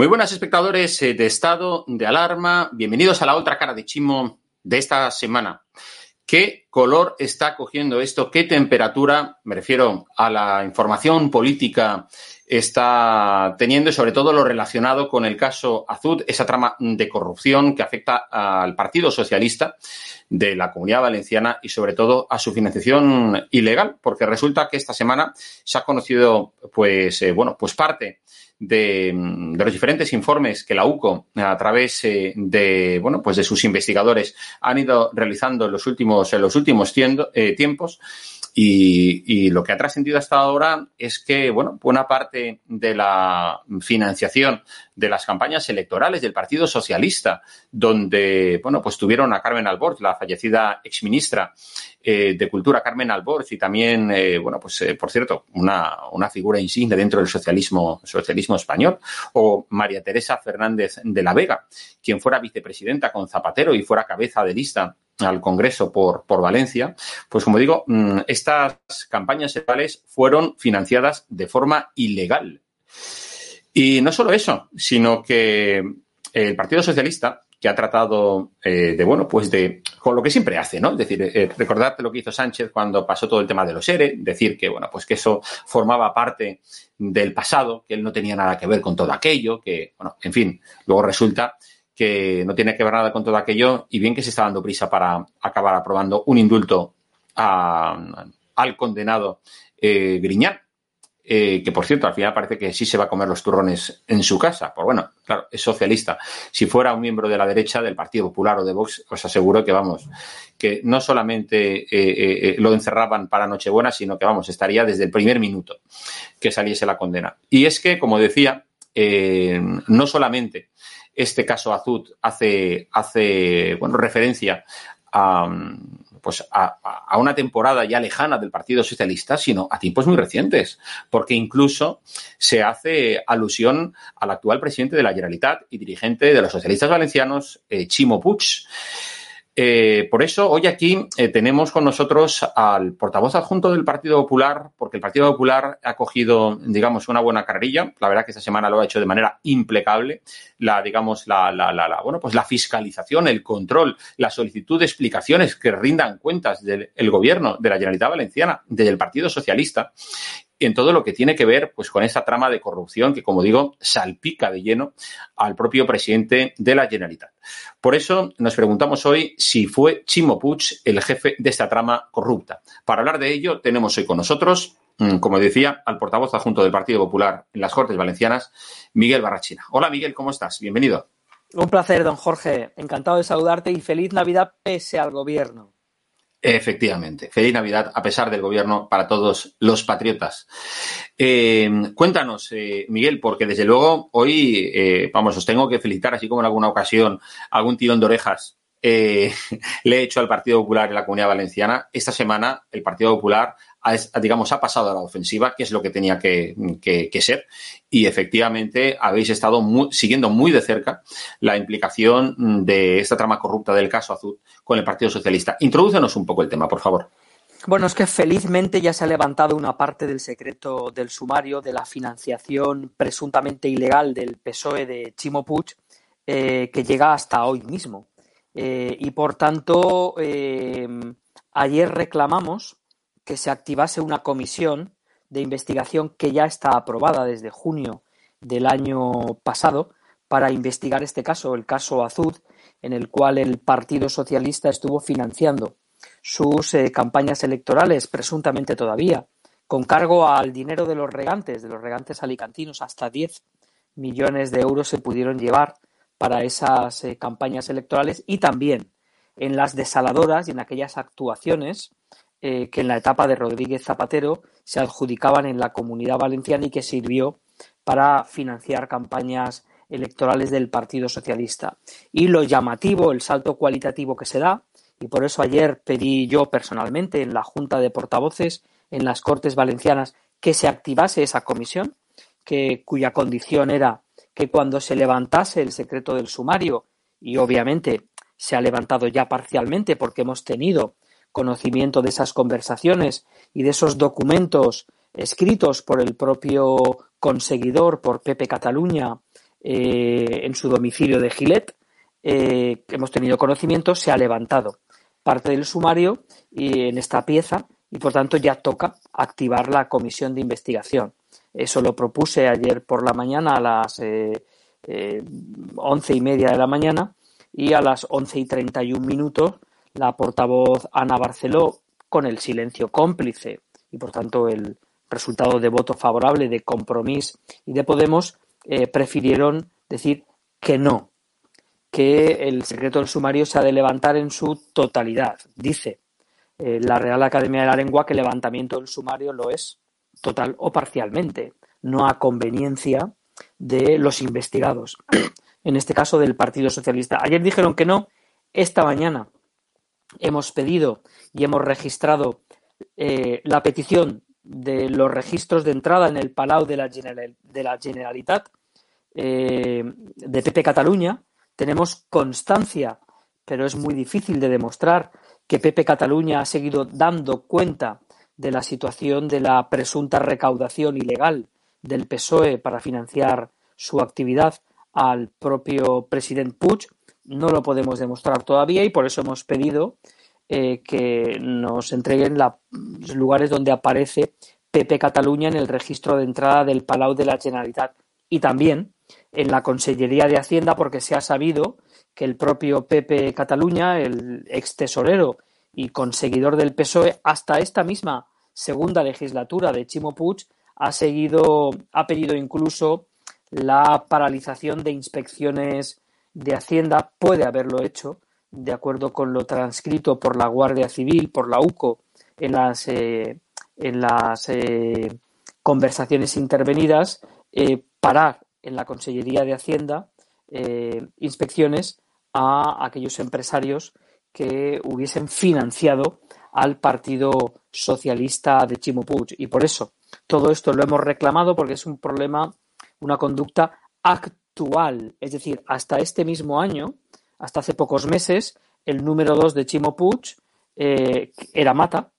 Muy buenas espectadores eh, de estado de alarma, bienvenidos a la otra cara de Chimo de esta semana. ¿Qué color está cogiendo esto? ¿Qué temperatura, me refiero a la información política, está teniendo sobre todo lo relacionado con el caso Azud, esa trama de corrupción que afecta al Partido Socialista de la Comunidad Valenciana y sobre todo a su financiación ilegal, porque resulta que esta semana se ha conocido, pues, eh, bueno, pues parte de, de, los diferentes informes que la UCO, a través eh, de, bueno, pues de sus investigadores, han ido realizando en los últimos, en los últimos eh, tiempos. Y, lo que ha trascendido hasta ahora es que, bueno, buena parte de la financiación de las campañas electorales del Partido Socialista, donde, bueno, pues tuvieron a Carmen Alborz, la fallecida exministra eh, de Cultura, Carmen Alborz, y también, eh, bueno, pues, eh, por cierto, una, una, figura insigne dentro del socialismo, socialismo español, o María Teresa Fernández de la Vega, quien fuera vicepresidenta con Zapatero y fuera cabeza de lista al Congreso por, por Valencia, pues como digo, estas campañas electorales fueron financiadas de forma ilegal. Y no solo eso, sino que el Partido Socialista, que ha tratado eh, de, bueno, pues de, con lo que siempre hace, ¿no? Es decir, eh, recordarte lo que hizo Sánchez cuando pasó todo el tema de los ERE, decir que, bueno, pues que eso formaba parte del pasado, que él no tenía nada que ver con todo aquello, que, bueno, en fin, luego resulta que no tiene que ver nada con todo aquello y bien que se está dando prisa para acabar aprobando un indulto al condenado eh, Griñán, eh, que por cierto, al final parece que sí se va a comer los turrones en su casa. Pues bueno, claro, es socialista. Si fuera un miembro de la derecha, del Partido Popular o de Vox, os aseguro que vamos, que no solamente eh, eh, lo encerraban para Nochebuena, sino que vamos, estaría desde el primer minuto que saliese la condena. Y es que, como decía, no solamente este caso Azud hace, hace bueno, referencia a pues a, a, una temporada ya lejana del Partido Socialista, sino a tiempos muy recientes, porque incluso se hace alusión al actual presidente de la Generalitat y dirigente de los socialistas valencianos, eh, Chimo Puig. Eh, por eso hoy aquí eh, tenemos con nosotros al portavoz adjunto del Partido Popular, porque el Partido Popular ha cogido, digamos, una buena carrerilla. La verdad que esta semana lo ha hecho de manera impecable. La, digamos, la, la, la, bueno, pues la fiscalización, el control, la solicitud de explicaciones que rindan cuentas del gobierno de la Generalitat Valenciana, desde el Partido Socialista en todo lo que tiene que ver pues, con esa trama de corrupción que, como digo, salpica de lleno al propio presidente de la Generalitat. Por eso nos preguntamos hoy si fue Chimo Puig el jefe de esta trama corrupta. Para hablar de ello, tenemos hoy con nosotros, mm, como decía, al portavoz adjunto del Partido Popular en las Cortes Valencianas, Miguel Barrachina. Hola, Miguel, ¿cómo estás? Bienvenido. Un placer, don Jorge. Encantado de saludarte y feliz Navidad pese al gobierno. Efectivamente. Feliz Navidad a pesar del gobierno para todos los patriotas. Eh, cuéntanos, eh, Miguel, porque desde luego hoy, eh, vamos, os tengo que felicitar, así como en alguna ocasión, algún tirón de orejas le he hecho al Partido Popular en la Comunidad Valenciana. Esta semana el Partido Popular ha, digamos, ha pasado a la ofensiva, que es lo que tenía que, ser, y efectivamente habéis estado siguiendo muy de cerca la implicación de esta trama corrupta del caso Azul con el Partido Socialista. Introdúcenos un poco el tema, por favor. Bueno, es que felizmente ya se ha levantado una parte del secreto del sumario de la financiación presuntamente ilegal del PSOE de Chimo Puig, eh, que llega hasta hoy mismo. Eh, y por tanto, eh, ayer reclamamos que se activase una comisión de investigación que ya está aprobada desde junio del año pasado para investigar este caso, el caso Azud, en el cual el Partido Socialista estuvo financiando sus eh, campañas electorales, presuntamente todavía, con cargo al dinero de los regantes, de los regantes alicantinos, hasta 10 millones de euros se pudieron llevar para esas eh, campañas electorales y también en las desaladoras y en aquellas actuaciones eh, que en la etapa de Rodríguez Zapatero se adjudicaban en la comunidad valenciana y que sirvió para financiar campañas electorales del Partido Socialista. Y lo llamativo, el salto cualitativo que se da, y por eso ayer pedí yo personalmente en la Junta de Portavoces, en las Cortes Valencianas, que se activase esa comisión, que, cuya condición era que cuando se levantase el secreto del sumario, y obviamente se ha levantado ya parcialmente porque hemos tenido conocimiento de esas conversaciones y de esos documentos escritos por el propio conseguidor, por Pepe Cataluña, eh, en su domicilio de Gilet, eh, hemos tenido conocimiento, se ha levantado parte del sumario y en esta pieza y por tanto ya toca activar la comisión de investigación. Eso lo propuse ayer por la mañana a las eh, once y media de la mañana y a las once y treinta y un minutos la portavoz Ana Barceló con el silencio cómplice y por tanto el resultado de voto favorable de Compromís y de Podemos eh, prefirieron decir que no, que el secreto del sumario se ha de levantar en su totalidad. Dice eh, la Real Academia de la Lengua que el levantamiento del sumario lo es total o parcialmente, no a conveniencia de los investigados, en este caso del Partido Socialista. Ayer dijeron que no, esta mañana hemos pedido y hemos registrado eh, la petición de los registros de entrada en el Palau de la, Generalitat eh, de Pepe Cataluña. Tenemos constancia, pero es muy difícil de demostrar que Pepe Cataluña ha seguido dando cuenta de la situación de la presunta recaudación ilegal del PSOE para financiar su actividad al propio presidente Puig no lo podemos demostrar todavía y por eso hemos pedido eh, que nos entreguen los lugares donde aparece PP Cataluña en el registro de entrada del Palau de la Generalitat y también en la Consellería de Hacienda porque se ha sabido que el propio PP Cataluña, el ex tesorero y conseguidor del PSOE, hasta esta misma segunda legislatura de Chimo Puig ha seguido, ha pedido incluso la paralización de inspecciones de Hacienda puede haberlo hecho, de acuerdo con lo transcrito por la Guardia Civil, por la UCO, en las, eh, en las eh, conversaciones intervenidas, eh, parar en la Consellería de Hacienda inspecciones a aquellos empresarios que hubiesen financiado al Partido Socialista de Chimo Y por eso todo esto lo hemos reclamado porque es un problema, una conducta es decir, hasta este mismo año, hasta hace pocos meses, el número dos de Chimo Puig eh, era Mata,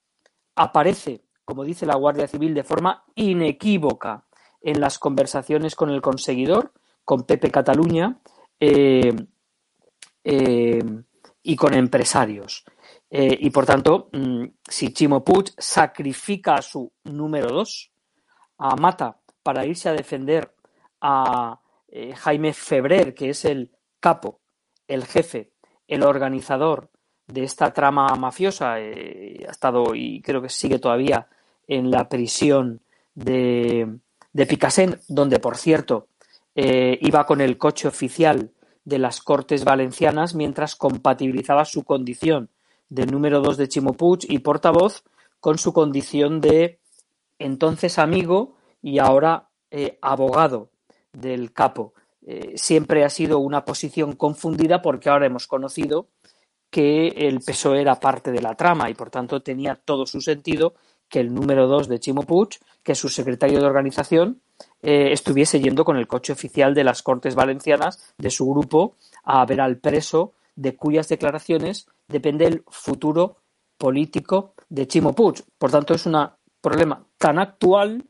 aparece, como dice la Guardia Civil, de forma inequívoca en las conversaciones con el conseguidor, con Pepe Cataluña eh, eh, y con empresarios. y por tanto, mm, si Chimo Puig sacrifica a su número dos, a Mata, para irse a defender a Jaime Febrer, que es el capo, el jefe, el organizador de esta trama mafiosa, eh, ha estado y creo que sigue todavía en la prisión de, de donde por cierto eh, iba con el coche oficial de las Cortes Valencianas mientras compatibilizaba su condición de número dos de Chimo y portavoz con su condición de entonces amigo y ahora eh, abogado del capo. siempre ha sido una posición confundida porque ahora hemos conocido que el PSOE era parte de la trama y por tanto tenía todo su sentido que el número dos de Chimo Puig, que es su secretario de organización, eh, estuviese yendo con el coche oficial de las Cortes Valencianas de su grupo a ver al preso de cuyas declaraciones depende el futuro político de Chimo Puig. Por tanto, es un problema tan actual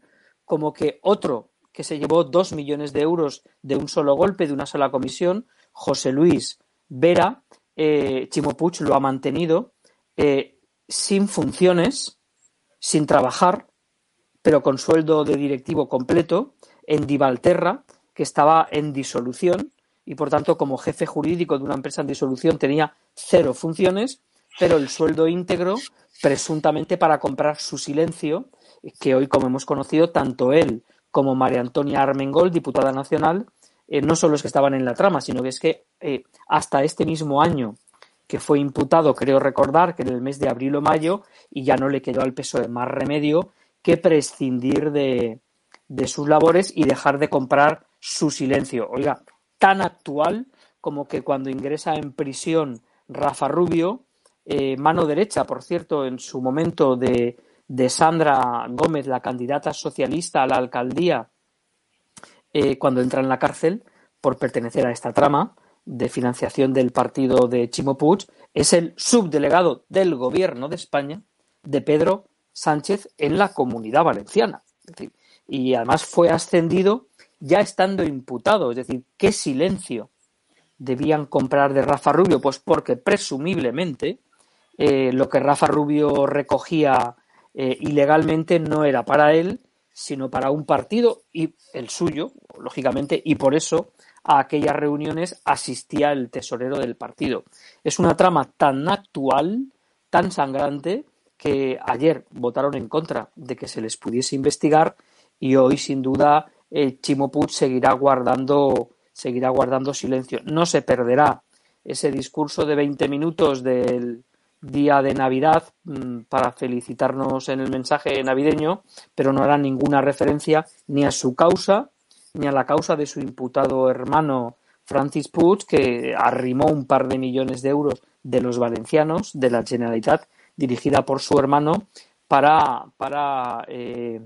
como que otro que se llevó dos millones de euros de un solo golpe, de una sola comisión, José Luis Vera, eh, Chimo Puig lo ha mantenido eh, sin funciones, sin trabajar, pero con sueldo de directivo completo, en Divalterra, que estaba en disolución y por tanto como jefe jurídico de una empresa en disolución tenía cero funciones, pero el sueldo íntegro presuntamente para comprar su silencio, que hoy como hemos conocido tanto él como María Antonia Armengol, diputada nacional, eh, no solo es que estaban en la trama, sino que es que eh, hasta este mismo año que fue imputado, creo recordar, que en el mes de abril o mayo, y ya no le quedó al PSOE más remedio que prescindir de, sus labores y dejar de comprar su silencio. Oiga, tan actual como que cuando ingresa en prisión Rafa Rubio, eh, mano derecha, por cierto, en su momento de, de Sandra Gómez, la candidata socialista a la alcaldía eh, cuando entra en la cárcel por pertenecer a esta trama de financiación del partido de Chimo es el subdelegado del gobierno de España de Pedro Sánchez en la comunidad valenciana. y además fue ascendido ya estando imputado, es decir, qué silencio debían comprar de Rafa Rubio, pues porque presumiblemente eh, lo que Rafa Rubio recogía eh, ilegalmente no era para él, sino para un partido y el suyo, lógicamente, y por eso a aquellas reuniones asistía el tesorero del partido. Es una trama tan actual, tan sangrante, que ayer votaron en contra de que se les pudiese investigar y hoy, sin duda, el Chimo seguirá guardando, seguirá guardando silencio. No se perderá ese discurso de 20 minutos del día de Navidad mm, para felicitarnos en el mensaje navideño, pero no hará ninguna referencia ni a su causa ni a la causa de su imputado hermano Francis Puig, que arrimó un par de millones de euros de los valencianos, de la Generalitat, dirigida por su hermano, para, para eh,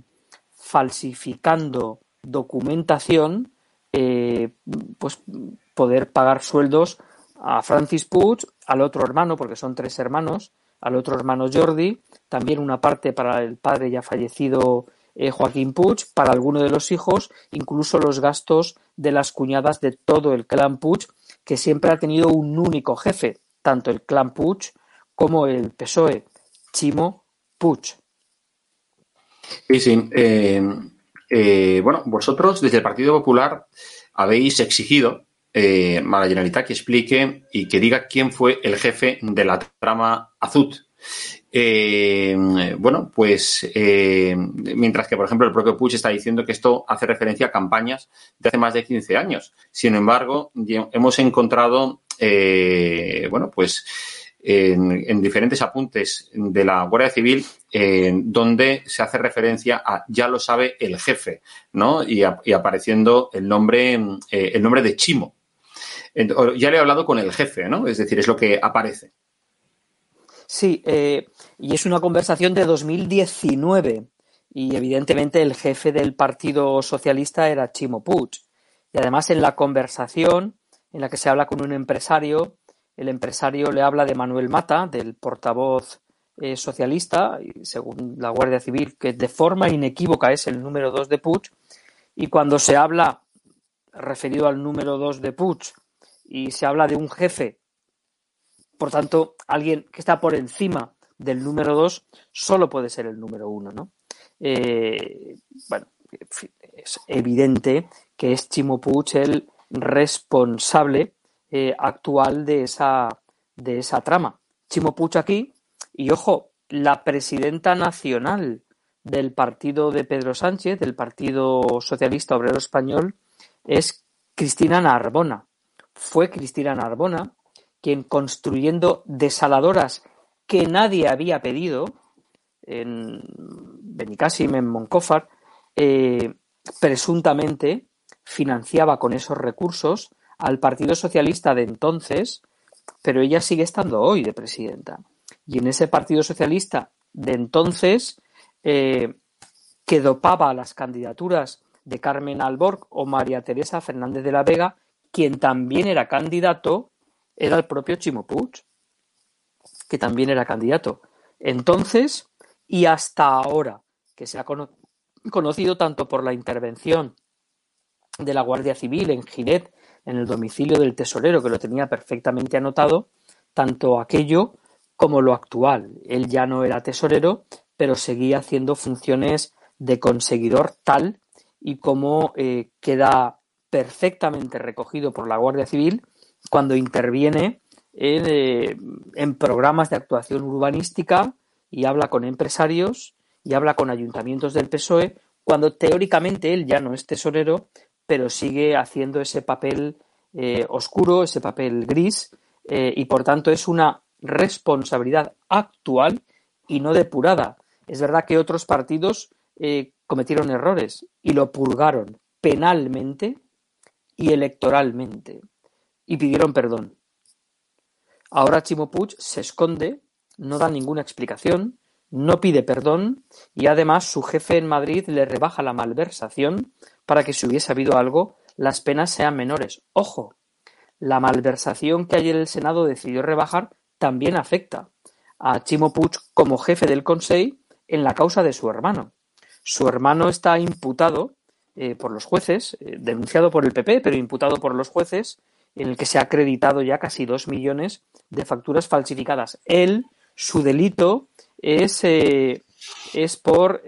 falsificando documentación, eh, pues poder pagar sueldos a Francis Puig, al otro hermano, porque son tres hermanos, al otro hermano Jordi, también una parte para el padre ya fallecido eh, Joaquín Puig, para alguno de los hijos, incluso los gastos de las cuñadas de todo el clan Puig, que siempre ha tenido un único jefe, tanto el clan Puig como el PSOE, Chimo Puig. Sí, sí. Eh, eh, bueno, vosotros desde el Partido Popular habéis exigido eh, a que explique y que diga quién fue el jefe de la trama Azut. Eh, bueno, pues eh, mientras que, por ejemplo, el propio Puig está diciendo que esto hace referencia a campañas de hace más de 15 años. Sin embargo, hemos encontrado, eh, bueno, pues en, diferentes apuntes de la Guardia Civil donde se hace referencia a ya lo sabe el jefe, ¿no? Y, y apareciendo el nombre, el nombre de Chimo, ya le he hablado con el jefe, ¿no? Es decir, es lo que aparece. Sí, eh, y es una conversación de 2019 y evidentemente el jefe del Partido Socialista era Chimo Puig. Y además en la conversación en la que se habla con un empresario el empresario le habla de Manuel Mata, del portavoz eh, socialista, según la Guardia Civil, que de forma inequívoca es el número dos de Puig, y cuando se habla referido al número dos de Puig y se habla de un jefe, por tanto, alguien que está por encima del número dos, solo puede ser el número uno, ¿no? Eh, bueno, es evidente que es Chimo Puig el responsable eh, actual de esa, de esa trama. Chimo Puig aquí, y ojo, la presidenta nacional del partido de Pedro Sánchez, del Partido Socialista Obrero Español, es Cristina Narbona. Fue Cristina Narbona quien construyendo desaladoras que nadie había pedido en Benicassim, en Moncófar, eh, presuntamente financiaba con esos recursos al Partido Socialista de entonces, pero ella sigue estando hoy de presidenta. Y en ese Partido Socialista de entonces, eh, que dopaba las candidaturas de Carmen Alborg o María Teresa Fernández de la Vega, quien también era candidato, era el propio Chimo Puig, que también era candidato. Entonces, y hasta ahora, que se ha conocido tanto por la intervención de la Guardia Civil en Ginet, en el domicilio del tesorero, que lo tenía perfectamente anotado, tanto aquello como lo actual. Él ya no era tesorero, pero seguía haciendo funciones de conseguidor tal y como eh, queda perfectamente recogido por la Guardia Civil cuando interviene en, eh, en programas de actuación urbanística y habla con empresarios y habla con ayuntamientos del PSOE cuando teóricamente él ya no es tesorero, pero sigue haciendo ese papel eh, oscuro, ese papel gris, eh, y por tanto es una responsabilidad actual y no depurada. Es verdad que otros partidos cometieron errores y lo purgaron penalmente y electoralmente y pidieron perdón. Ahora Chimo Puig se esconde, no da ninguna explicación, no pide perdón y además su jefe en Madrid le rebaja la malversación para que si hubiese habido algo, las penas sean menores. Ojo, la malversación que ayer el Senado decidió rebajar también afecta a Chimo Puig como jefe del Consejo en la causa de su hermano. Su hermano está imputado eh, por los jueces, eh, denunciado por el PP, pero imputado por los jueces, en el que se ha acreditado ya casi dos millones de facturas falsificadas. Él, su delito es, eh, es por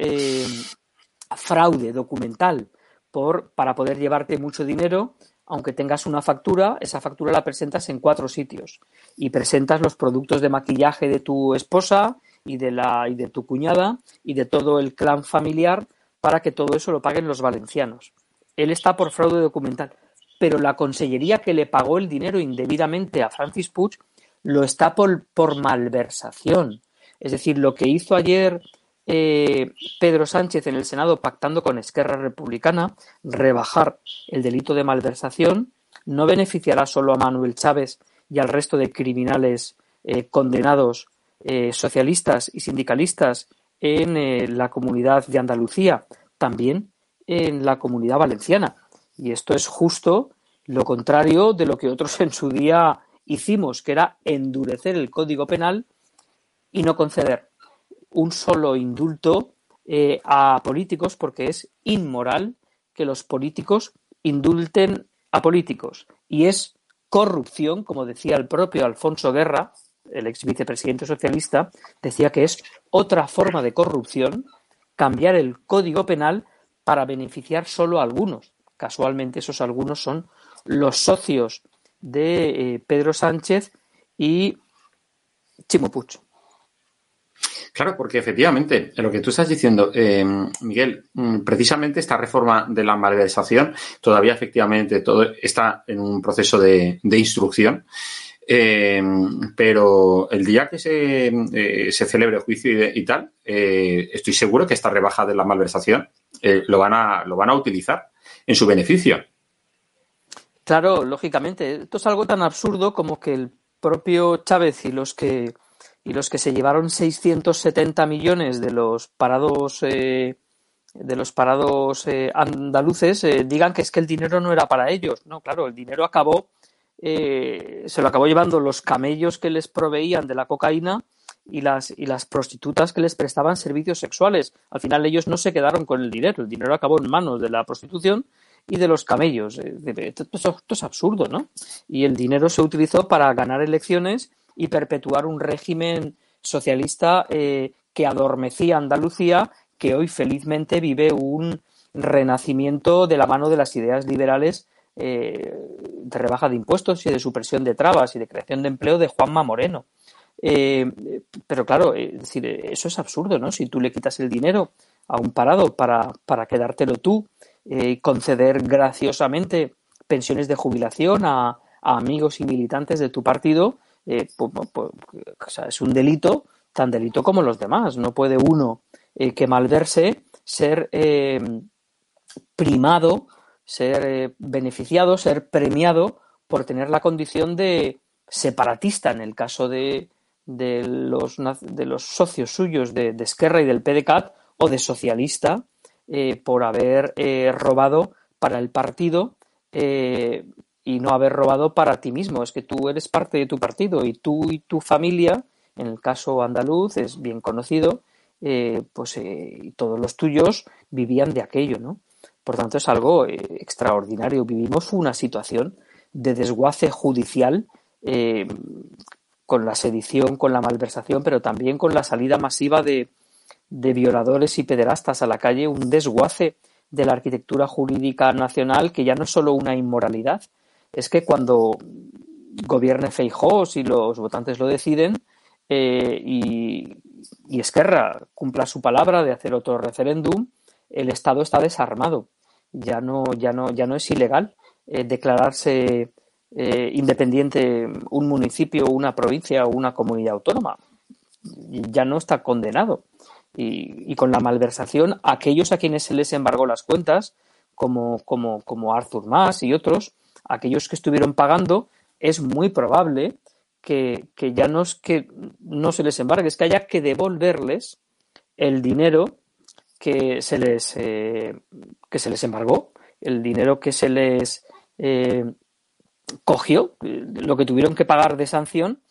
fraude documental, por, para poder llevarte mucho dinero, aunque tengas una factura, esa factura la presentas en cuatro sitios y presentas los productos de maquillaje de tu esposa y de, la, y de tu cuñada y de todo el clan familiar para que todo eso lo paguen los valencianos. Él está por fraude documental, pero la consellería que le pagó el dinero indebidamente a Francis Puig lo está por, por malversación. Es decir, lo que hizo ayer eh, Pedro Sánchez en el Senado pactando con Esquerra Republicana rebajar el delito de malversación no beneficiará solo a Manuel Chávez y al resto de criminales eh, condenados eh, socialistas y sindicalistas en la comunidad de Andalucía, también en la comunidad valenciana. Y esto es justo lo contrario de lo que otros en su día hicimos, que era endurecer el Código Penal y no conceder un solo indulto eh, a políticos porque es inmoral que los políticos indulten a políticos. Y es corrupción, como decía el propio Alfonso Guerra, el ex vicepresidente socialista, decía que es otra forma de corrupción cambiar el código penal para beneficiar solo a algunos. Casualmente esos algunos son los socios de eh, Pedro Sánchez y Chimo Puig. Claro, porque efectivamente, en lo que tú estás diciendo, eh, Miguel, mm, precisamente esta reforma de la malversación todavía efectivamente todo está en un proceso de, instrucción. Eh, pero el día que se, eh, se celebre el juicio y, tal, estoy seguro que esta rebaja de la malversación lo, van a, lo van a utilizar en su beneficio. Claro, lógicamente. Esto es algo tan absurdo como que el propio Chávez y los que y los que se llevaron 670 millones de los parados eh, de los parados eh, andaluces eh, digan que es que el dinero no era para ellos. No, claro, el dinero acabó eh, se lo acabó llevando los camellos que les proveían de la cocaína y las, y las prostitutas que les prestaban servicios sexuales. Al final ellos no se quedaron con el dinero, el dinero acabó en manos de la prostitución y de los camellos. Eh, esto, es absurdo, ¿no? Y el dinero se utilizó para ganar elecciones y perpetuar un régimen socialista eh, que adormecía Andalucía, que hoy felizmente vive un renacimiento de la mano de las ideas liberales eh, de rebaja de impuestos y de supresión de trabas y de creación de empleo de Juanma Moreno. pero claro, decir, eso es absurdo, ¿no? Si tú le quitas el dinero a un parado para, para quedártelo tú eh, conceder graciosamente pensiones de jubilación a, amigos y militantes de tu partido, eh, pues, pues, es un delito tan delito como los demás. No puede uno eh, que malverse ser primado, ser beneficiado, ser premiado por tener la condición de separatista en el caso de, de, los, de los socios suyos de, Esquerra y del PDCAT o de socialista eh, por haber eh, robado para el partido eh, y no haber robado para ti mismo. Es que tú eres parte de tu partido y tú y tu familia, en el caso andaluz es bien conocido, pues todos los tuyos vivían de aquello, ¿no? Por tanto, es algo extraordinario. Vivimos una situación de desguace judicial con la sedición, con la malversación, pero también con la salida masiva de, violadores y pederastas a la calle, un desguace de la arquitectura jurídica nacional que ya no es solo una inmoralidad, es que cuando gobierne Feijó, si los votantes lo deciden, eh, y, Esquerra cumpla su palabra de hacer otro referéndum, el Estado está desarmado. Ya no, ya no, ya no es ilegal eh, declararse eh, independiente un municipio, una provincia o una comunidad autónoma. Ya no está condenado y, con la malversación, aquellos a quienes se les embargó las cuentas, como, como, como Arthur Mas y otros, aquellos que estuvieron pagando, es muy probable que, ya no es que no se les embargue, es que haya que devolverles el dinero que se les, eh, que se les embargó, el dinero que se les eh, cogió, lo que tuvieron que pagar de sanción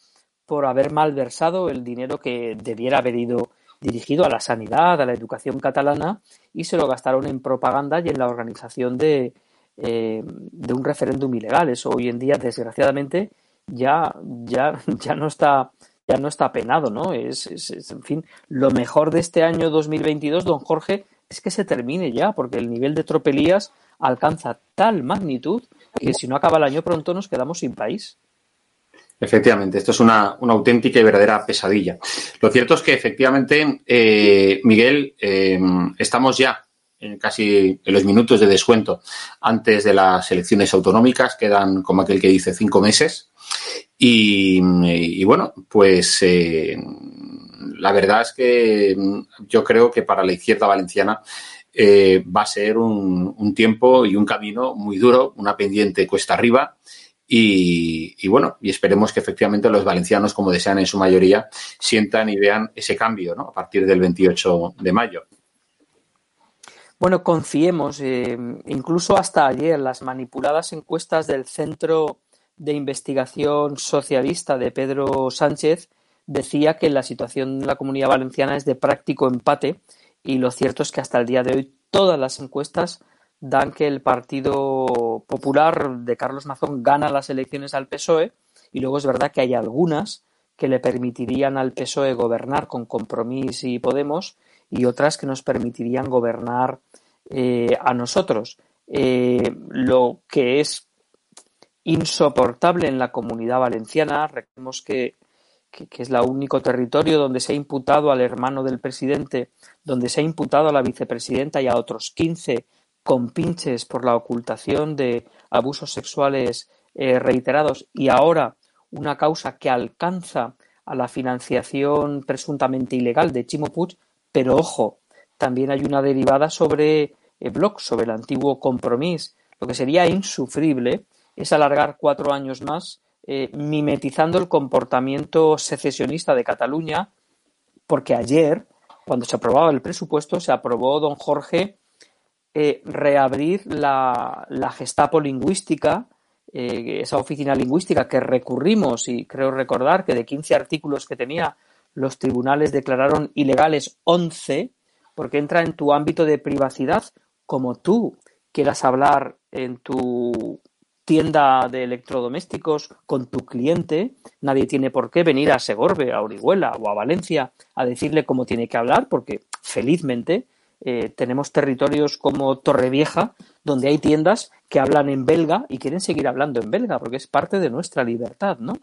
por haber malversado el dinero que debiera haber ido dirigido a la sanidad, a la educación catalana y se lo gastaron en propaganda y en la organización de, eh, de un referéndum ilegal. Eso hoy en día, desgraciadamente, ya, ya, ya no está ya no está penado, ¿no? Es, en fin, lo mejor de este año 2022, don Jorge, es que se termine ya, porque el nivel de tropelías alcanza tal magnitud que si no acaba el año pronto nos quedamos sin país. Efectivamente, esto es una, una, auténtica y verdadera pesadilla. Lo cierto es que efectivamente, eh, Miguel, eh, estamos ya en casi en los minutos de descuento antes de las elecciones autonómicas, quedan como aquel que dice cinco meses. Y, bueno, pues eh, la verdad es que yo creo que para la izquierda valenciana eh, va a ser un, tiempo y un camino muy duro, una pendiente cuesta arriba y, bueno, y esperemos que efectivamente los valencianos, como desean en su mayoría, sientan y vean ese cambio a partir del 28 de mayo. Bueno, confiemos. Eh, incluso hasta ayer las manipuladas encuestas del Centro de Investigación Socialista de Pedro Sánchez decía que la situación de la comunidad valenciana es de práctico empate y lo cierto es que hasta el día de hoy todas las encuestas dan que el Partido Popular de Carlos Mazón gana las elecciones al PSOE y luego es verdad que hay algunas que le permitirían al PSOE gobernar con Compromís y Podemos y otras que nos permitirían gobernar eh, a nosotros. Eh, lo que es insoportable en la comunidad valenciana, recordemos que, es el único territorio donde se ha imputado al hermano del presidente, donde se ha imputado a la vicepresidenta y a otros 15 con pinches por la ocultación de abusos sexuales eh, reiterados y ahora una causa que alcanza a la financiación presuntamente ilegal de Chimo pero ojo, también hay una derivada sobre eh, Bloc, sobre el antiguo compromiso. Lo que sería insufrible es alargar cuatro años más eh, mimetizando el comportamiento secesionista de Cataluña, porque ayer, cuando se aprobaba el presupuesto, se aprobó, don Jorge, eh, reabrir la, Gestapo lingüística eh, esa oficina lingüística que recurrimos y creo recordar que de 15 artículos que tenía, los tribunales declararon ilegales 11 porque entra en tu ámbito de privacidad como tú quieras hablar en tu tienda de electrodomésticos con tu cliente, nadie tiene por qué venir a Segorbe, a Orihuela o a Valencia a decirle cómo tiene que hablar, porque felizmente eh, tenemos territorios como Torrevieja, donde hay tiendas que hablan en belga y quieren seguir hablando en belga, porque es parte de nuestra libertad, ¿no?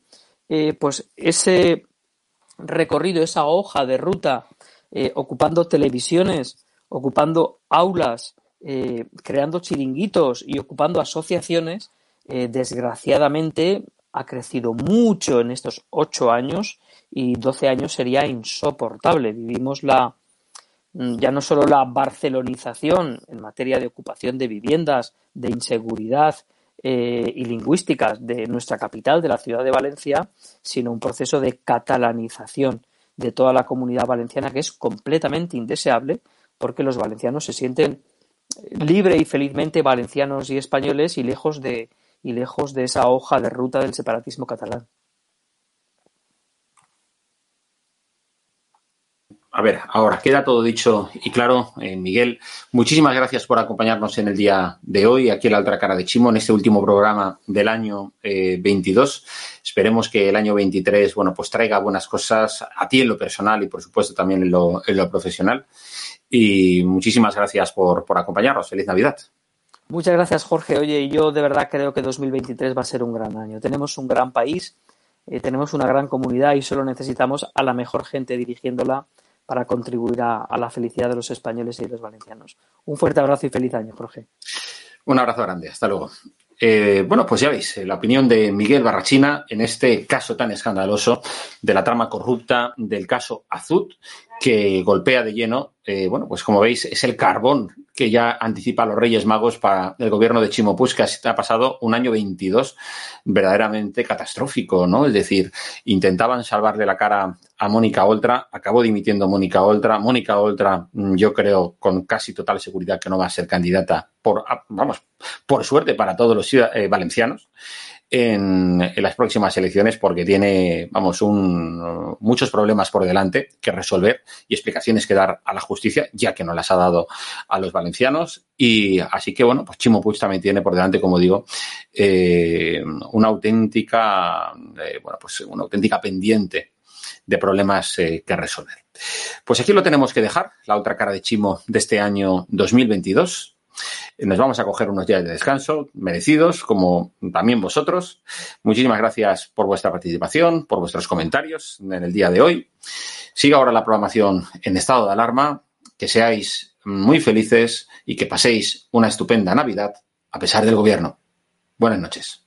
Eh, pues ese recorrido, esa hoja de ruta, eh, ocupando televisiones, ocupando aulas, creando chiringuitos y ocupando asociaciones, desgraciadamente ha crecido mucho en estos ocho años y doce años sería insoportable. Vivimos la, Mm, ya no solo la barcelonización en materia de ocupación de viviendas, de inseguridad eh, y lingüísticas de nuestra capital, de la ciudad de Valencia, sino un proceso de catalanización de toda la comunidad valenciana que es completamente indeseable porque los valencianos se sienten libre y felizmente valencianos y españoles y lejos de, y lejos de esa hoja de ruta del separatismo catalán. a ver, ahora queda todo dicho y claro. Eh, Miguel, muchísimas gracias por acompañarnos en el día de hoy, aquí en la otra cara de Chimo, en este último programa del año 22. Eh, Esperemos que el año 23, bueno, pues traiga buenas cosas a ti en lo personal y, por supuesto, también en lo, profesional. Y muchísimas gracias por acompañarnos. Feliz Navidad. Muchas gracias, Jorge. Oye, yo de verdad creo que 2023 va a ser un gran año. Tenemos un gran país, eh, tenemos una gran comunidad y solo necesitamos a la mejor gente dirigiéndola para contribuir a, la felicidad de los españoles y de los valencianos. Un fuerte abrazo y feliz año, Jorge. Un abrazo grande, hasta luego. Eh, bueno, pues ya veis, eh, la opinión de Miguel Barrachina en este caso tan escandaloso de la trama corrupta del caso Azud, que golpea de lleno, eh, bueno, pues como veis, es el carbón que ya anticipa a los Reyes Magos para el gobierno de Chimo Puig, que ha pasado un año 22 verdaderamente catastrófico, ¿no? Es decir, intentaban salvarle la cara a Mónica Oltra, acabó dimitiendo Mónica Oltra. Mónica Oltra, mm, yo creo con casi total seguridad que no va a ser candidata por, vamos, por suerte para todos los eh, valencianos en, las próximas elecciones porque tiene, vamos, muchos problemas por delante que resolver y explicaciones que dar a la justicia, ya que no las ha dado a los valencianos. Y así que, bueno, pues Chimo Puig también tiene por delante, como digo, eh, una auténtica, eh, bueno, pues una auténtica pendiente de problemas eh, que resolver. Pues aquí lo tenemos que dejar, la otra cara de Chimo de este año 2022. Nos vamos a coger unos días de descanso merecidos, como también vosotros. Muchísimas gracias por vuestra participación, por vuestros comentarios en el día de hoy. Siga ahora la programación en estado de alarma. Que seáis muy felices y que paséis una estupenda Navidad a pesar del gobierno. Buenas noches.